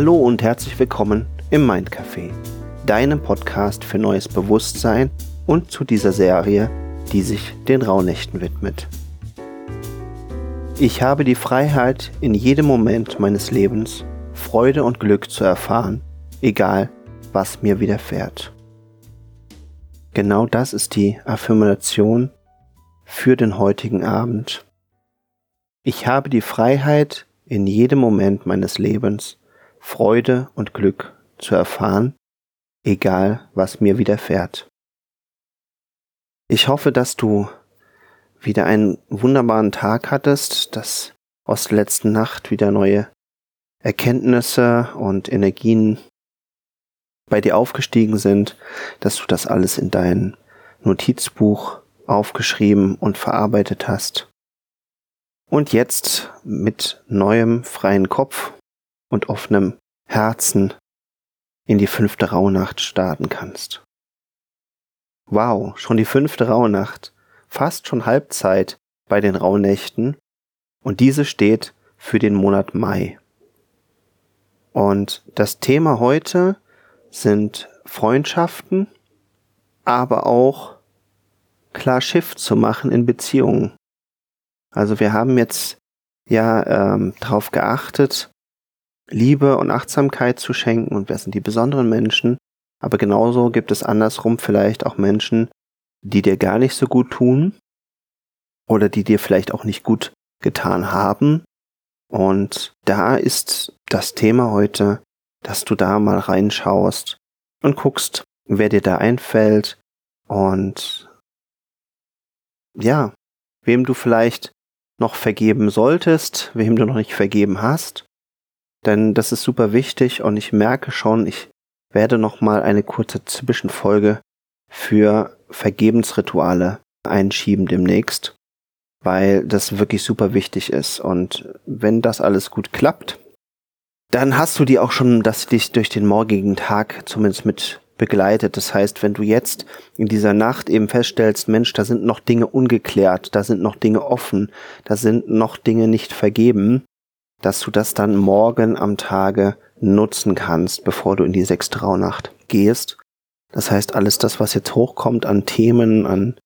Hallo und herzlich willkommen im Mind Café, deinem Podcast für neues Bewusstsein und zu dieser Serie, die sich den Rauhnächten widmet. Ich habe die Freiheit, in jedem Moment meines Lebens Freude und Glück zu erfahren, egal was mir widerfährt. Genau das ist die Affirmation für den heutigen Abend. Ich habe die Freiheit, in jedem Moment meines Lebens Freude und Glück zu erfahren, egal was mir widerfährt. Ich hoffe, dass du wieder einen wunderbaren Tag hattest, dass aus der letzten Nacht wieder neue Erkenntnisse und Energien bei dir aufgestiegen sind, dass du das alles in dein Notizbuch aufgeschrieben und verarbeitet hast. Und jetzt mit neuem freien Kopf und offenem Herzen in die fünfte Rauhnacht starten kannst. Wow, schon die fünfte Rauhnacht, fast schon Halbzeit bei den Rauhnächten und diese steht für den Monat Mai. Und das Thema heute sind Freundschaften, aber auch klar Schiff zu machen in Beziehungen. Also wir haben jetzt ja ähm, darauf geachtet, Liebe und Achtsamkeit zu schenken und wer sind die besonderen Menschen. Aber genauso gibt es andersrum vielleicht auch Menschen, die dir gar nicht so gut tun oder die dir vielleicht auch nicht gut getan haben. Und da ist das Thema heute, dass du da mal reinschaust und guckst, wer dir da einfällt und ja, wem du vielleicht noch vergeben solltest, wem du noch nicht vergeben hast. Denn das ist super wichtig und ich merke schon, ich werde noch mal eine kurze Zwischenfolge für Vergebensrituale einschieben demnächst, weil das wirklich super wichtig ist und wenn das alles gut klappt, dann hast du die auch schon, dass dich durch den morgigen Tag zumindest mit begleitet. Das heißt, wenn du jetzt in dieser Nacht eben feststellst, Mensch, da sind noch Dinge ungeklärt, da sind noch Dinge offen, da sind noch Dinge nicht vergeben, dass du das dann morgen am Tage nutzen kannst, bevor du in die sechste Rauhnacht gehst. Das heißt, alles das, was jetzt hochkommt an Themen, an,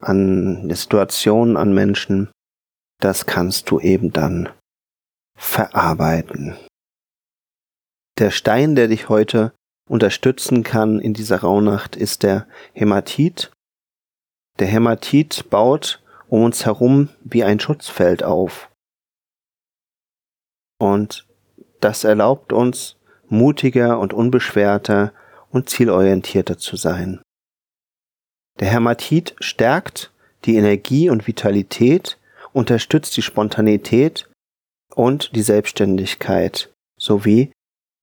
an Situationen, an Menschen, das kannst du eben dann verarbeiten. Der Stein, der dich heute unterstützen kann in dieser Rauhnacht, ist der Hämatit. Der Hämatit baut um uns herum wie ein Schutzfeld auf. Und das erlaubt uns, mutiger und unbeschwerter und zielorientierter zu sein. Der Hämatit stärkt die Energie und Vitalität, unterstützt die Spontanität und die Selbstständigkeit sowie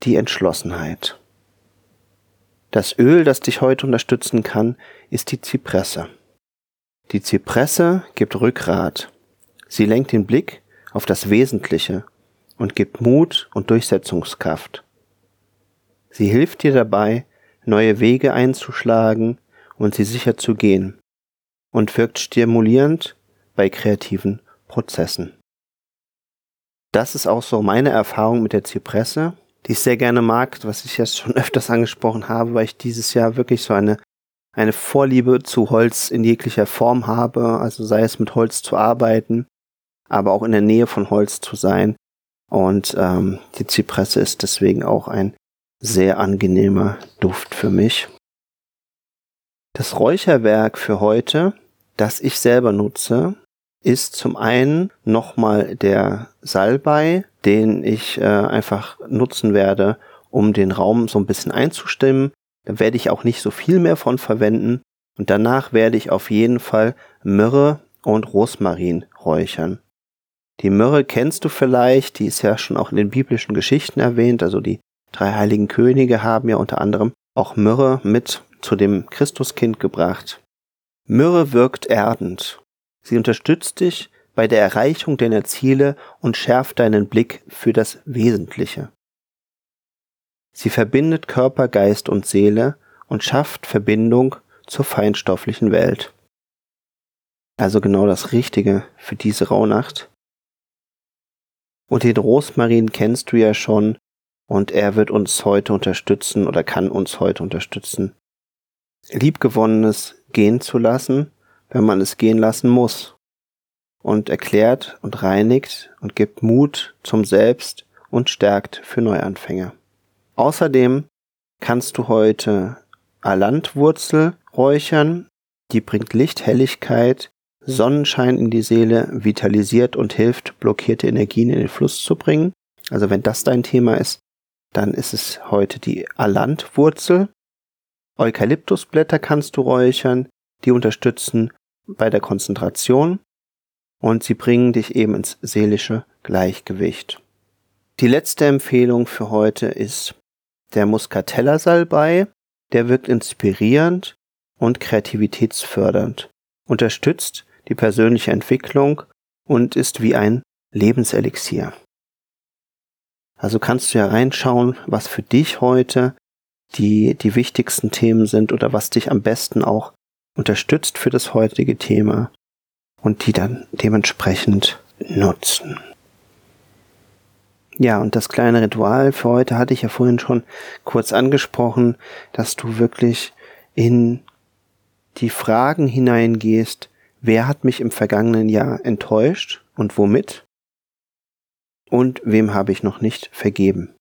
die Entschlossenheit. Das Öl, das dich heute unterstützen kann, ist die Zypresse. Die Zypresse gibt Rückgrat. Sie lenkt den Blick auf das Wesentliche und gibt Mut und Durchsetzungskraft. Sie hilft dir dabei, neue Wege einzuschlagen und sie sicher zu gehen und wirkt stimulierend bei kreativen Prozessen. Das ist auch so meine Erfahrung mit der Zypresse die ich sehr gerne mag, was ich jetzt schon öfters angesprochen habe, weil ich dieses Jahr wirklich so eine, eine Vorliebe zu Holz in jeglicher Form habe, also sei es mit Holz zu arbeiten, aber auch in der Nähe von Holz zu sein. Und ähm, die Zypresse ist deswegen auch ein sehr angenehmer Duft für mich. Das Räucherwerk für heute, das ich selber nutze, ist zum einen nochmal der Salbei, den ich äh, einfach nutzen werde, um den Raum so ein bisschen einzustimmen. Da werde ich auch nicht so viel mehr von verwenden. Und danach werde ich auf jeden Fall Myrrhe und Rosmarin räuchern. Die Myrrhe kennst du vielleicht, die ist ja schon auch in den biblischen Geschichten erwähnt. Also die drei heiligen Könige haben ja unter anderem auch Myrrhe mit zu dem Christuskind gebracht. Myrrhe wirkt erdend Sie unterstützt dich bei der Erreichung deiner Ziele und schärft deinen Blick für das Wesentliche. Sie verbindet Körper, Geist und Seele und schafft Verbindung zur feinstofflichen Welt. Also genau das Richtige für diese Rauhnacht. Und den Rosmarin kennst du ja schon. und er wird uns heute unterstützen oder kann uns heute unterstützen, Liebgewonnenes gehen zu lassen, wenn man es gehen lassen muss. Und erklärt und reinigt und gibt Mut zum Selbst und stärkt für Neuanfänger. Außerdem kannst du heute Alantwurzel räuchern, die bringt Licht, Helligkeit, Sonnenschein in die Seele, vitalisiert und hilft, blockierte Energien in den Fluss zu bringen. Also wenn das dein Thema ist, dann ist es heute die Alantwurzel. Eukalyptusblätter kannst du räuchern, die unterstützen bei der Konzentration und sie bringen dich eben ins seelische Gleichgewicht. Die letzte Empfehlung für heute ist der Muscatella-Salbei. Der wirkt inspirierend und kreativitätsfördernd, unterstützt die persönliche Entwicklung und ist wie ein Lebenselixier. Also kannst du ja reinschauen, was für dich heute die, die wichtigsten Themen sind oder was dich am besten auch unterstützt für das heutige Thema und die dann dementsprechend nutzen. Ja, und das kleine Ritual für heute hatte ich ja vorhin schon kurz angesprochen, dass du wirklich in die Fragen hineingehst, wer hat mich im vergangenen Jahr enttäuscht und womit? Und wem habe ich noch nicht vergeben?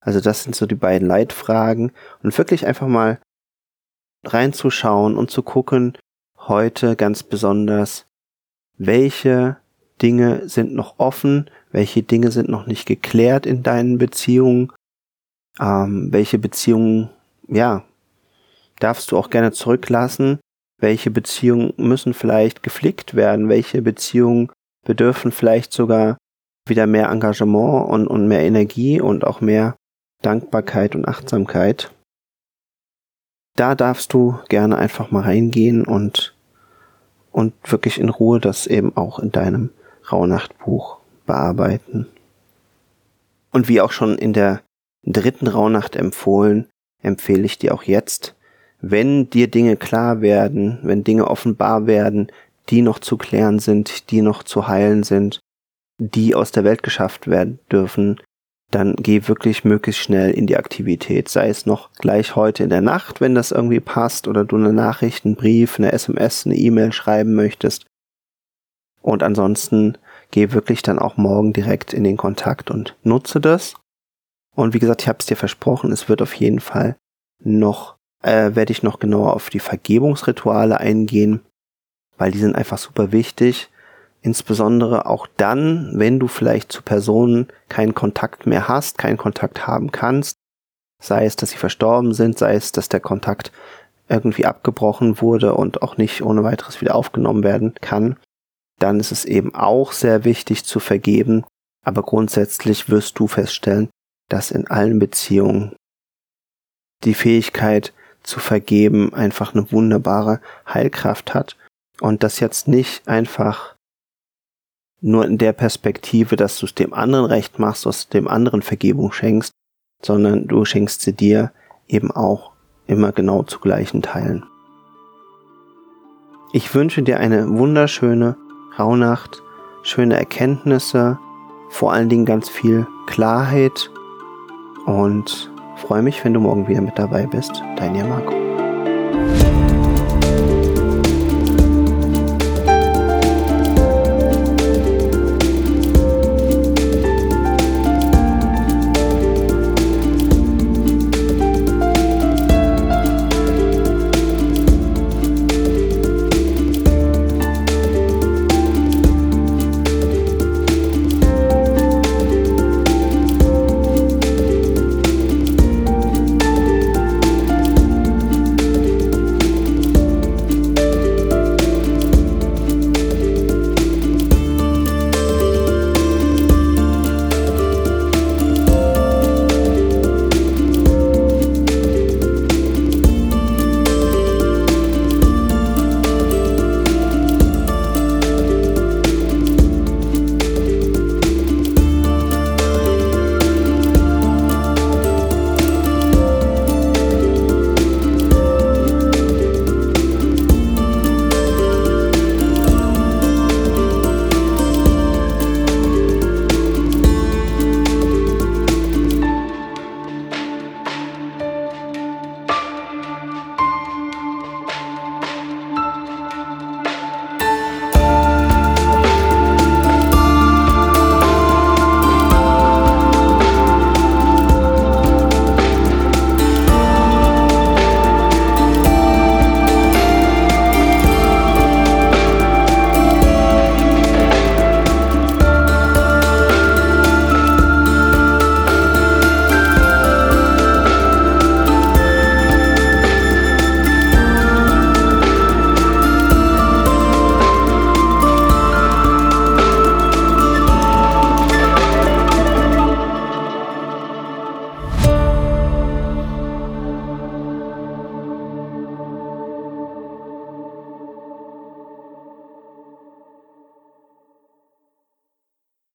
Also das sind so die beiden Leitfragen und wirklich einfach mal reinzuschauen und zu gucken, heute ganz besonders, welche Dinge sind noch offen, welche Dinge sind noch nicht geklärt in deinen Beziehungen, ähm, welche Beziehungen, ja, darfst du auch gerne zurücklassen, welche Beziehungen müssen vielleicht geflickt werden, welche Beziehungen bedürfen vielleicht sogar wieder mehr Engagement und, und mehr Energie und auch mehr Dankbarkeit und Achtsamkeit. Da darfst du gerne einfach mal reingehen und, und wirklich in Ruhe das eben auch in deinem Rauhnachtbuch bearbeiten. Und wie auch schon in der dritten Rauhnacht empfohlen, empfehle ich dir auch jetzt, wenn dir Dinge klar werden, wenn Dinge offenbar werden, die noch zu klären sind, die noch zu heilen sind, die aus der Welt geschafft werden dürfen, dann geh wirklich möglichst schnell in die Aktivität. Sei es noch gleich heute in der Nacht, wenn das irgendwie passt, oder du eine Nachricht, einen Brief, eine SMS, eine E-Mail schreiben möchtest. Und ansonsten geh wirklich dann auch morgen direkt in den Kontakt und nutze das. Und wie gesagt, ich habe es dir versprochen, es wird auf jeden Fall noch, äh, werde ich noch genauer auf die Vergebungsrituale eingehen, weil die sind einfach super wichtig. Insbesondere auch dann, wenn du vielleicht zu Personen keinen Kontakt mehr hast, keinen Kontakt haben kannst, sei es, dass sie verstorben sind, sei es, dass der Kontakt irgendwie abgebrochen wurde und auch nicht ohne weiteres wieder aufgenommen werden kann, dann ist es eben auch sehr wichtig zu vergeben, aber grundsätzlich wirst du feststellen, dass in allen Beziehungen die Fähigkeit zu vergeben einfach eine wunderbare Heilkraft hat und das jetzt nicht einfach nur in der Perspektive, dass du es dem anderen recht machst, dass du dem anderen Vergebung schenkst, sondern du schenkst sie dir eben auch immer genau zu gleichen Teilen. Ich wünsche dir eine wunderschöne Rauhnacht, schöne Erkenntnisse, vor allen Dingen ganz viel Klarheit und freue mich, wenn du morgen wieder mit dabei bist. Dein Marco.